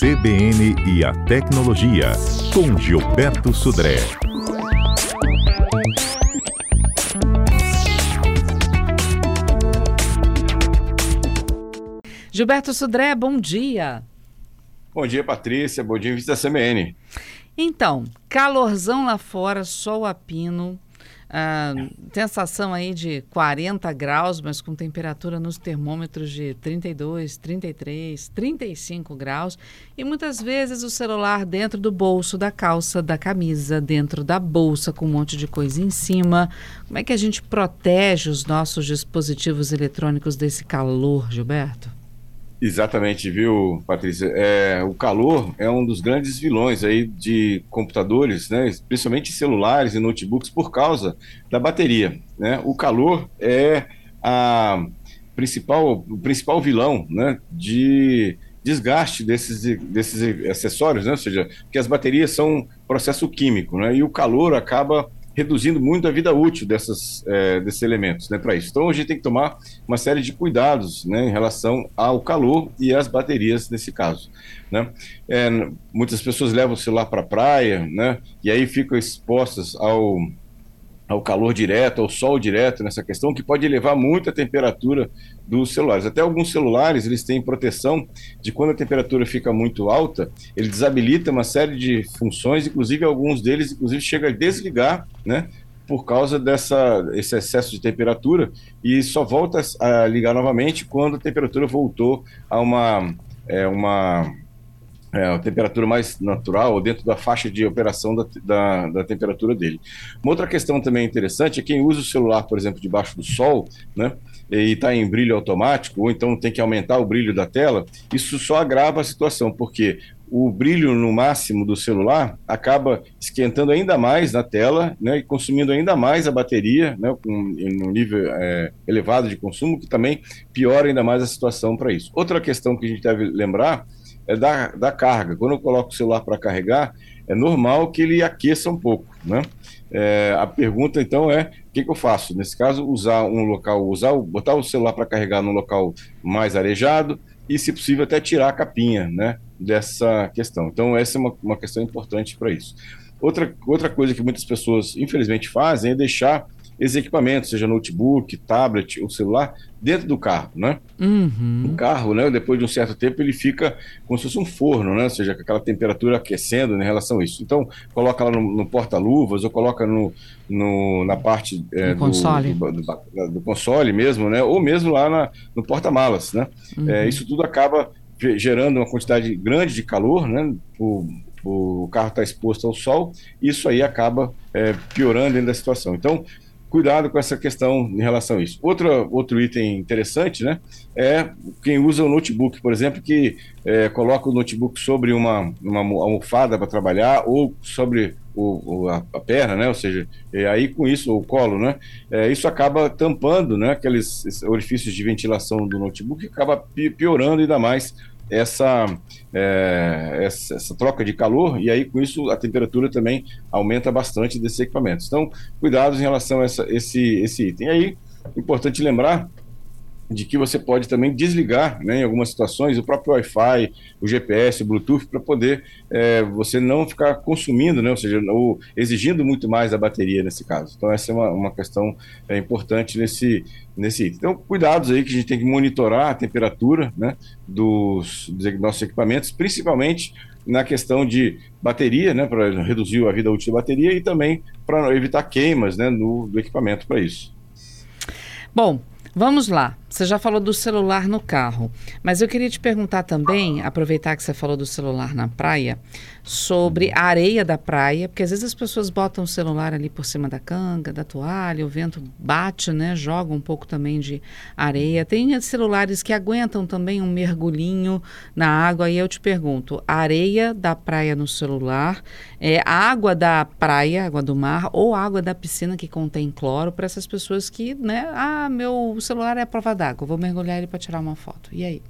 CBN e a Tecnologia, com Gilberto Sudré. Gilberto Sudré, bom dia. Bom dia, Patrícia. Bom dia, Vista CBN. Então, calorzão lá fora, sol a pino. Ah, sensação aí de 40 graus, mas com temperatura nos termômetros de 32, 33, 35 graus. E muitas vezes o celular dentro do bolso da calça, da camisa, dentro da bolsa, com um monte de coisa em cima. Como é que a gente protege os nossos dispositivos eletrônicos desse calor, Gilberto? Exatamente, viu, Patrícia? É, o calor é um dos grandes vilões aí de computadores, né, principalmente celulares e notebooks, por causa da bateria. Né? O calor é a principal, o principal vilão né, de desgaste desses, desses acessórios, né? ou seja, que as baterias são processo químico, né? e o calor acaba reduzindo muito a vida útil dessas, é, desses elementos né, para isso. Então a gente tem que tomar uma série de cuidados né, em relação ao calor e às baterias nesse caso. Né? É, muitas pessoas levam o celular para a praia né, e aí ficam expostas ao ao calor direto, ao sol direto nessa questão, que pode elevar muito a temperatura dos celulares. Até alguns celulares, eles têm proteção de quando a temperatura fica muito alta, ele desabilita uma série de funções, inclusive alguns deles, inclusive, chega a desligar, né, por causa dessa esse excesso de temperatura e só volta a ligar novamente quando a temperatura voltou a uma é, uma é, a temperatura mais natural, dentro da faixa de operação da, da, da, temperatura dele. Uma outra questão também interessante é quem usa o celular, por exemplo, debaixo do sol, né? E está em brilho automático, ou então tem que aumentar o brilho da tela, isso só agrava a situação, porque o brilho no máximo do celular acaba esquentando ainda mais na tela né, e consumindo ainda mais a bateria, né, com um nível é, elevado de consumo, que também piora ainda mais a situação para isso. Outra questão que a gente deve lembrar é da, da carga. Quando eu coloco o celular para carregar, é normal que ele aqueça um pouco, né? É, a pergunta então é o que, que, eu faço nesse caso usar um local usar botar o celular para carregar num local mais arejado e se possível até tirar a capinha né dessa questão então essa é uma, uma questão importante para isso outra outra coisa que muitas pessoas infelizmente fazem é deixar esses equipamentos, seja notebook, tablet ou celular, dentro do carro, né? Uhum. O carro, né, depois de um certo tempo, ele fica como se fosse um forno, né? Ou seja, com aquela temperatura aquecendo né, em relação a isso. Então, coloca lá no, no porta-luvas ou coloca no, no na parte é, do, console. Do, do, do, console mesmo, né? Ou mesmo lá na, no porta-malas, né? Uhum. É, isso tudo acaba gerando uma quantidade grande de calor, né? O, o carro está exposto ao sol, isso aí acaba é, piorando ainda a situação. Então, cuidado com essa questão em relação a isso. Outro, outro item interessante, né, é quem usa o notebook, por exemplo, que é, coloca o notebook sobre uma, uma almofada para trabalhar ou sobre o, o, a, a, perna, né, ou seja, aí com isso, o colo, né, é, isso acaba tampando, né, aqueles orifícios de ventilação do notebook, acaba piorando ainda mais essa, é, essa, essa, troca de calor, e aí com isso a temperatura também aumenta bastante desses equipamentos. Então, cuidados em relação a essa, esse, esse item. E aí, importante lembrar de que você pode também desligar, né, em algumas situações, o próprio Wi-Fi, o GPS, o Bluetooth, para poder é, você não ficar consumindo, né, ou seja, ou exigindo muito mais da bateria nesse caso. Então, essa é uma, uma questão é, importante nesse, nesse item. Então, cuidados aí que a gente tem que monitorar a temperatura né, dos, dos nossos equipamentos, principalmente na questão de bateria, né, para reduzir a vida útil da bateria e também para evitar queimas né, no, do equipamento para isso. Bom, Vamos lá. Você já falou do celular no carro, mas eu queria te perguntar também, aproveitar que você falou do celular na praia, sobre a areia da praia, porque às vezes as pessoas botam o celular ali por cima da canga, da toalha, o vento bate, né? Joga um pouco também de areia. Tem celulares que aguentam também um mergulhinho na água. E eu te pergunto: a areia da praia no celular é a água da praia, água do mar, ou água da piscina que contém cloro para essas pessoas que, né? Ah, meu celular é a prova d'água, vou mergulhar ele para tirar uma foto. E aí?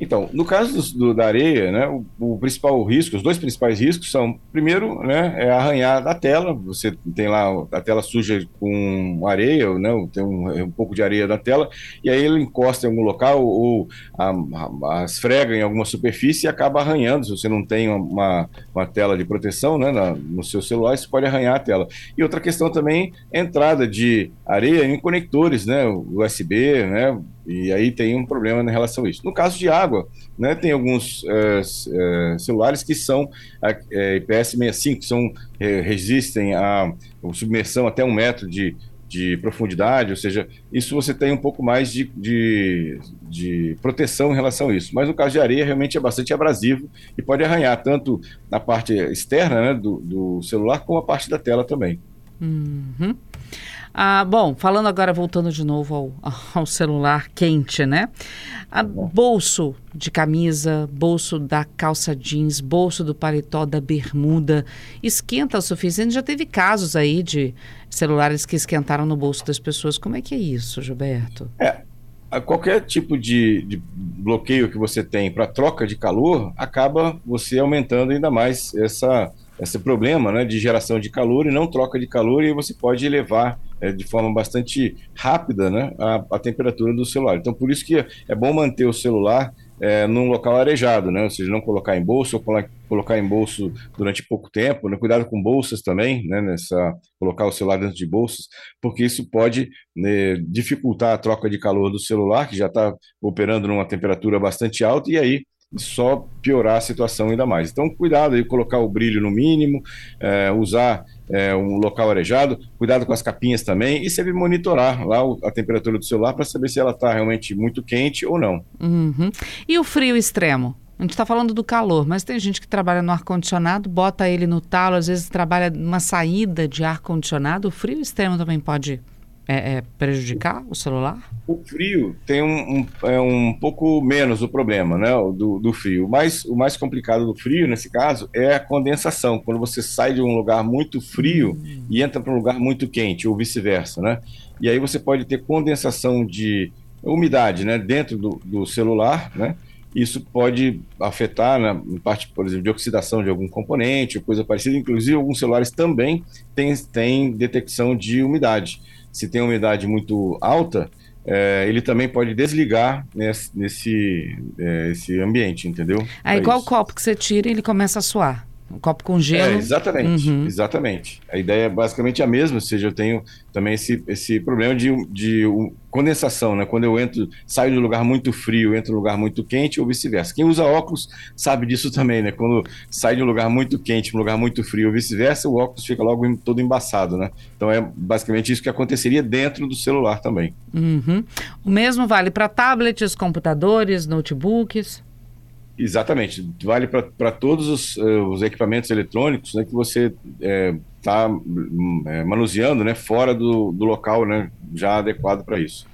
Então, no caso do, da areia, né, o, o, principal risco, os dois principais riscos são, primeiro, né, é arranhar da tela. Você tem lá a tela suja com areia, né, tem um, um pouco de areia na tela, e aí ele encosta em algum local ou a, a, a esfrega em alguma superfície e acaba arranhando. Se você não tem uma, uma tela de proteção né, na, no seu celular, isso pode arranhar a tela. E outra questão também, entrada de areia em conectores, né, USB, né, e aí tem um problema em relação a isso. No caso de água, né, tem alguns é, é, celulares que são é, IPS 65, que são, resistem à submersão até um metro de, de profundidade, ou seja, isso você tem um pouco mais de, de, de, proteção em relação a isso. Mas no caso de areia, realmente é bastante abrasivo e pode arranhar tanto na parte externa né, do, do celular como a parte da tela também. Uhum. Ah, bom, falando agora, voltando de novo ao, ao celular quente, né? A bolso de camisa, bolso da calça jeans, bolso do paletó da bermuda, esquenta o suficiente? Já teve casos aí de celulares que esquentaram no bolso das pessoas. Como é que é isso, Gilberto? É, qualquer tipo de, de, bloqueio que você tem para troca de calor acaba você aumentando ainda mais essa, esse problema né, de geração de calor e não troca de calor e você pode elevar é, de forma bastante rápida né, a, a, temperatura do celular. Então, por isso que é bom manter o celular é, num local arejado, né? ou seja, não colocar em bolso ou colocar em bolso durante pouco tempo. Né? Cuidado com bolsas também, né? Nessa, colocar o celular dentro de bolsas, porque isso pode né, dificultar a troca de calor do celular, que já está operando numa temperatura bastante alta, e aí só piorar a situação ainda mais. Então, cuidado aí, colocar o brilho no mínimo, é, usar é, um local arejado, cuidado com as capinhas também e sempre monitorar lá a temperatura do celular para saber se ela está realmente muito quente ou não. Uhum. E o frio extremo? A gente está falando do calor, mas tem gente que trabalha no ar-condicionado, bota ele no talo, às vezes trabalha numa saída de ar-condicionado. O frio extremo também pode é, é, prejudicar o celular? O frio tem um, um, é um pouco menos o problema né, do, do frio. Mas o mais complicado do frio, nesse caso, é a condensação. Quando você sai de um lugar muito frio hum. e entra para um lugar muito quente, ou vice-versa. Né? E aí você pode ter condensação de umidade né, dentro do, do celular, né? Isso pode afetar na parte, por exemplo, de oxidação de algum componente coisa parecida. Inclusive, alguns celulares também têm, têm detecção de umidade se tem umidade muito alta, é, ele também pode desligar nesse, nesse é, ambiente, entendeu? Aí qual copo que você tira e ele começa a suar? Um copo com gelo. É, exatamente, uhum. exatamente. A ideia é basicamente a mesma, ou seja, eu tenho também esse, esse problema de, de condensação, né? Quando eu entro, saio de um lugar muito frio, entro em um lugar muito quente ou vice-versa. Quem usa óculos sabe disso também, né? Quando sai de um lugar muito quente para um lugar muito frio ou vice-versa, o óculos fica logo todo embaçado, né? Então é basicamente isso que aconteceria dentro do celular também. Uhum. O mesmo vale para tablets, computadores, notebooks? Exatamente. Vale para todos os, uh, os, equipamentos eletrônicos né, que você está é, é, manuseando né, fora do, do local né, já adequado para isso.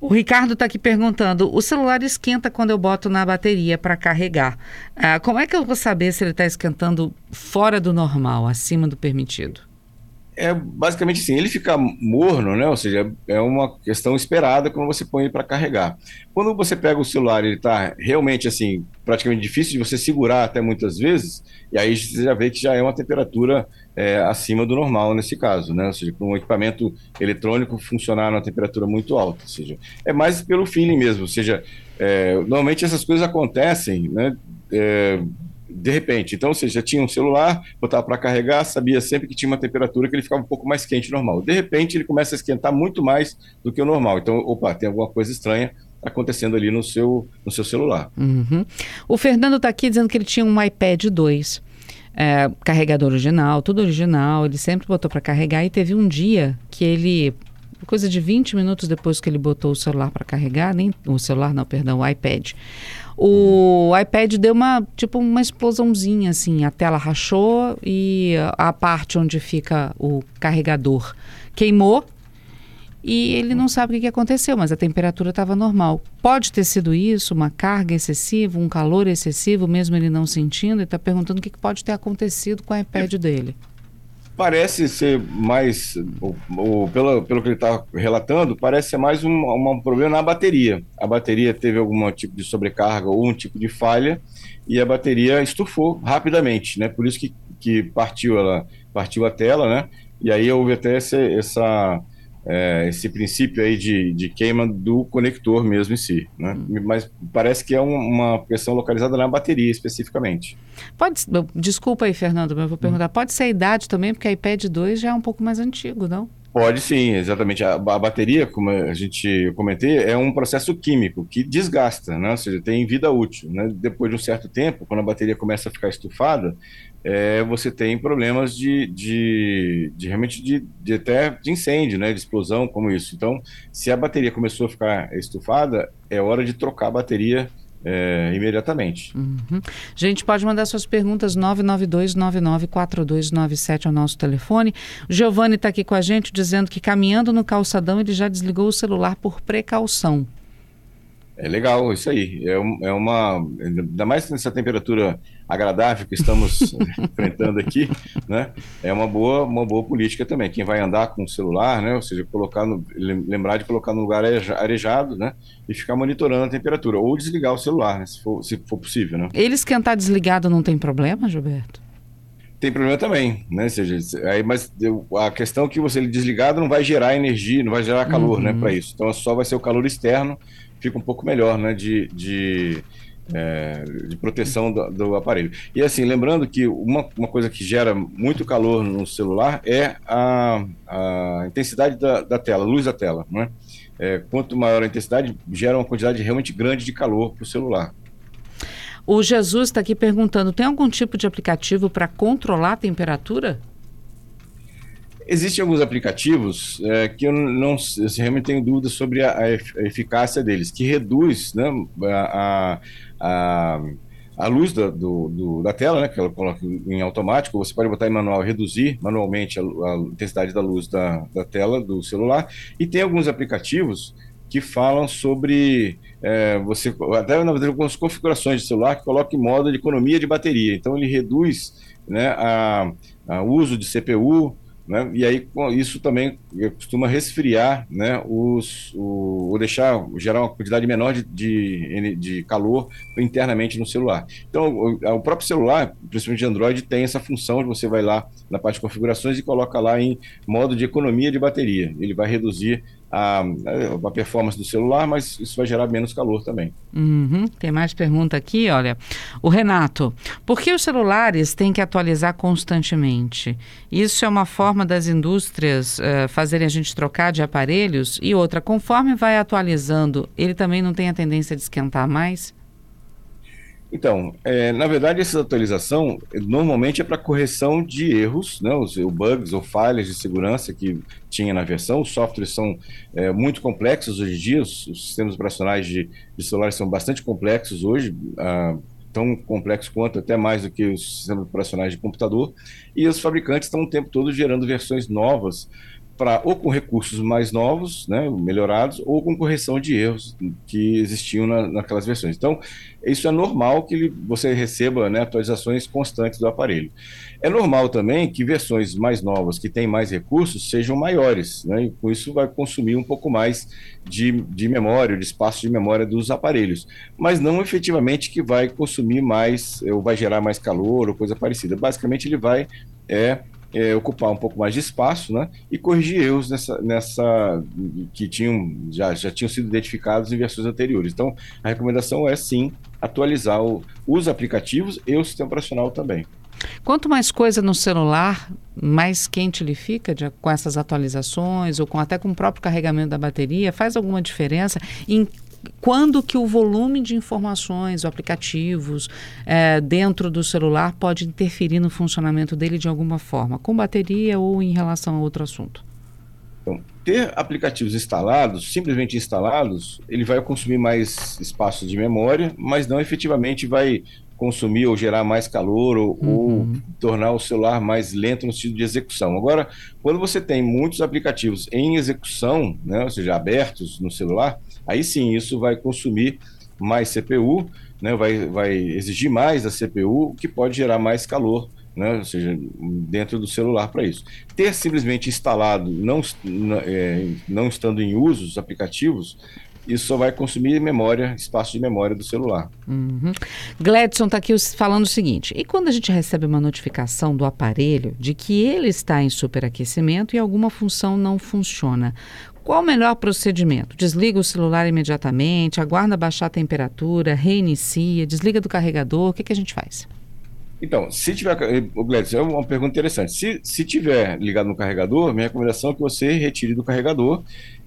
O Ricardo está aqui perguntando: o celular esquenta quando eu boto na bateria para carregar. Ah, como é que eu vou saber se ele está esquentando fora do normal, acima do permitido? É basicamente assim, ele fica morno, né? Ou seja, é uma questão esperada quando você põe ele para carregar. Quando você pega o celular, ele está realmente assim, praticamente difícil de você segurar até muitas vezes, e aí você já vê que já é uma temperatura é, acima do normal nesse caso, né? Ou seja, para um equipamento eletrônico funcionar numa temperatura muito alta, ou seja, é mais pelo feeling mesmo, ou seja, é, normalmente essas coisas acontecem, né? É, de repente. Então, você já tinha um celular, botava para carregar, sabia sempre que tinha uma temperatura que ele ficava um pouco mais quente normal. De repente, ele começa a esquentar muito mais do que o normal. Então, opa, tem alguma coisa estranha acontecendo ali no seu, no seu celular. Uhum. O Fernando está aqui dizendo que ele tinha um iPad 2. É, carregador original, tudo original, ele sempre botou para carregar e teve um dia que ele coisa de 20 minutos depois que ele botou o celular para carregar, nem o celular não, perdão, o iPad. O iPad deu uma, tipo, uma explosãozinha, assim, a tela rachou e a parte onde fica o carregador queimou e ele não sabe o que aconteceu, mas a temperatura estava normal. Pode ter sido isso, uma carga excessiva, um calor excessivo, mesmo ele não sentindo, e está perguntando o que pode ter acontecido com o iPad dele. Parece ser mais, ou, ou, pelo, pelo que ele está relatando, parece ser mais um, um, problema na bateria. A bateria teve algum tipo de sobrecarga ou um tipo de falha e a bateria estufou rapidamente, né? Por isso que, que partiu ela partiu a tela, né? E aí houve até essa, essa é, esse princípio aí de, de queima do conector mesmo em si, né? Hum. Mas parece que é um, uma questão localizada na bateria especificamente. Pode, desculpa aí, Fernando, mas eu vou perguntar, hum. pode ser a idade também, porque a iPad 2 já é um pouco mais antigo, não? Pode sim, exatamente. A, a, bateria, como a gente comentei, é um processo químico que desgasta, né? ou seja, tem vida útil. Né? Depois de um certo tempo, quando a bateria começa a ficar estufada, é, você tem problemas de, de, de realmente de, de, até de incêndio, né, de explosão, como isso. Então, se a bateria começou a ficar estufada, é hora de trocar a bateria é, imediatamente. Uhum. Gente, pode mandar suas perguntas 992994297 ao nosso telefone. O Giovanni está aqui com a gente dizendo que caminhando no calçadão ele já desligou o celular por precaução. É legal, isso aí. É, é uma. Ainda mais nessa temperatura agradável que estamos enfrentando aqui, né? É uma boa, uma boa política também. Quem vai andar com o celular, né? Ou seja, colocar no, lembrar de colocar no lugar arejado, né? E ficar monitorando a temperatura. Ou desligar o celular, né? se, for, se for possível, né? Ele esquentar desligado não tem problema, Gilberto? Tem problema também, né? Ou seja, aí, mas a questão é que você ele desligado não vai gerar energia, não vai gerar calor, né, uhum. né? Para isso. Então só vai ser o calor externo fica um pouco melhor, né? De, de, é, de proteção do, do, aparelho. E assim, lembrando que uma, uma coisa que gera muito calor no celular é a, a intensidade da, da tela, luz da tela, né? É, quanto maior a intensidade, gera uma quantidade realmente grande de calor para o celular. O Jesus está aqui perguntando: tem algum tipo de aplicativo para controlar a temperatura? Existem alguns aplicativos é, que eu não eu realmente tenho dúvidas sobre a, a, eficácia deles, que reduz né, a, a, a luz da, do, do, da tela, né, que ela coloca em automático, você pode botar em manual, reduzir manualmente a, intensidade da luz da, da tela do celular, e tem alguns aplicativos que falam sobre é, você até na verdade algumas configurações de celular que colocam em modo de economia de bateria. Então ele reduz né, a, a uso de CPU, né? E aí isso também costuma resfriar, né? Os, o, ou deixar gerar uma quantidade menor de, de, de calor internamente no celular. Então o, o, próprio celular, principalmente de Android, tem essa função de você vai lá na parte de configurações e coloca lá em modo de economia de bateria. Ele vai reduzir a, a, performance do celular, mas isso vai gerar menos calor também. Uhum. Tem mais pergunta aqui, olha. O Renato, por que os celulares têm que atualizar constantemente? Isso é uma forma das indústrias uh, fazerem a gente trocar de aparelhos? E outra, conforme vai atualizando, ele também não tem a tendência de esquentar mais? Então, é, na verdade, essa atualização normalmente é para correção de erros, né, os, bugs ou falhas de segurança que tinha na versão. Os softwares são é, muito complexos hoje em dia, os, os sistemas operacionais de, de celulares são bastante complexos hoje, ah, tão complexos quanto, até mais do que os sistemas operacionais de computador, e os fabricantes estão o tempo todo gerando versões novas para ou com recursos mais novos, né, melhorados, ou com correção de erros que existiam na, naquelas versões. Então, isso é normal que ele, você receba né, atualizações constantes do aparelho. É normal também que versões mais novas, que têm mais recursos, sejam maiores, né, e com isso vai consumir um pouco mais de, de memória, de espaço de memória dos aparelhos, mas não efetivamente que vai consumir mais, ou vai gerar mais calor, ou coisa parecida. Basicamente, ele vai é, é, ocupar um pouco mais de espaço, né? E corrigir erros nessa, nessa que tinham já, já tinham sido identificados em versões anteriores. Então, a recomendação é sim atualizar o, os aplicativos e o sistema operacional também. Quanto mais coisa no celular, mais quente ele fica de, com essas atualizações ou com, até com o próprio carregamento da bateria? Faz alguma diferença? Em quando que o volume de informações, aplicativos é, dentro do celular pode interferir no funcionamento dele de alguma forma, com bateria ou em relação a outro assunto? Ter aplicativos instalados, simplesmente instalados, ele vai consumir mais espaço de memória, mas não efetivamente vai consumir ou gerar mais calor ou, uhum. ou, tornar o celular mais lento no sentido de execução. Agora, quando você tem muitos aplicativos em execução, né, ou seja, abertos no celular, aí sim isso vai consumir mais CPU, né, vai, vai exigir mais da CPU, o que pode gerar mais calor né? ou seja, dentro do celular para isso. Ter simplesmente instalado, não, é, não estando em uso os aplicativos, isso só vai consumir memória, espaço de memória do celular. Uhum. Gladson está aqui falando o seguinte: e quando a gente recebe uma notificação do aparelho de que ele está em superaquecimento e alguma função não funciona, qual o melhor procedimento? Desliga o celular imediatamente, aguarda baixar a temperatura, reinicia, desliga do carregador, o que, que a gente faz? Então, se tiver. O Gladys, é uma pergunta interessante. Se, se tiver ligado no carregador, minha recomendação é que você retire do carregador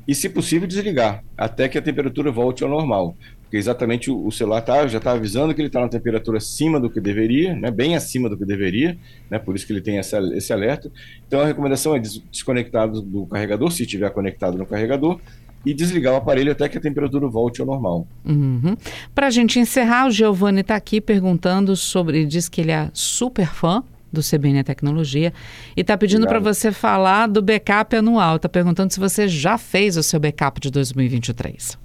e, se possível, desligar até que a temperatura volte ao normal. Porque exatamente o, celular tá, já está avisando que ele está na temperatura acima do que deveria, né, bem acima do que deveria, né, por isso que ele tem essa, esse alerta. Então a recomendação é desconectar do, do carregador, se estiver conectado no carregador, e desligar o aparelho até que a temperatura volte ao normal. Uhum. Para a gente encerrar, o Giovanni está aqui perguntando sobre, diz que ele é super fã do CBN Tecnologia e está pedindo para você falar do backup anual. Está perguntando se você já fez o seu backup de 2023.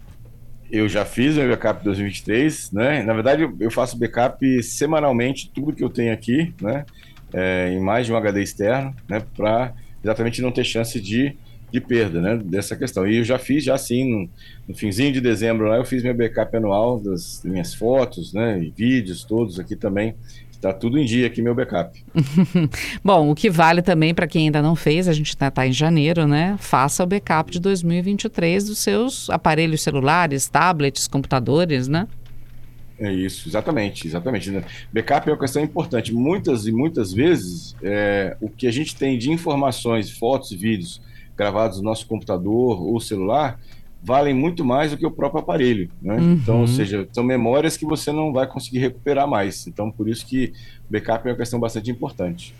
Eu já fiz o meu backup de 2023, né? Na verdade, eu faço backup semanalmente, tudo que eu tenho aqui, né? É, em mais de um HD externo, né? Para exatamente não ter chance de, de perda, né? Dessa questão. E eu já fiz, já assim, no, no finzinho de dezembro lá, eu fiz meu backup anual das minhas fotos, né? E vídeos todos aqui também Está tudo em dia aqui, meu backup. Bom, o que vale também para quem ainda não fez, a gente está tá em janeiro, né? Faça o backup de 2023 dos seus aparelhos celulares, tablets, computadores, né? É isso, exatamente, exatamente. Backup é uma questão importante. Muitas e muitas vezes, é, o que a gente tem de informações, fotos e vídeos gravados no nosso computador ou celular, valem muito mais do que o próprio aparelho, né? Uhum. Então, ou seja, são memórias que você não vai conseguir recuperar mais. Então, por isso que o backup é uma questão bastante importante.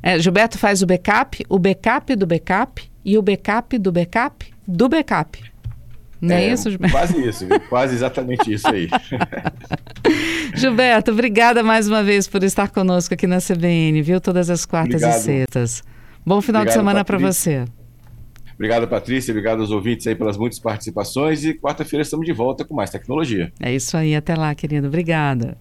É, Gilberto faz o backup, o backup do backup e o backup do backup do backup. Não é, é isso, Gilberto? Quase isso, quase exatamente isso aí. Gilberto, obrigada mais uma vez por estar conosco aqui na CBN, viu? Todas as quartas Obrigado. e sextas. Bom final Obrigado, de semana para você. Obrigado, Patrícia. Obrigado aos ouvintes aí pelas muitas participações. E quarta-feira estamos de volta com mais tecnologia. É isso aí. Até lá, querido. Obrigada.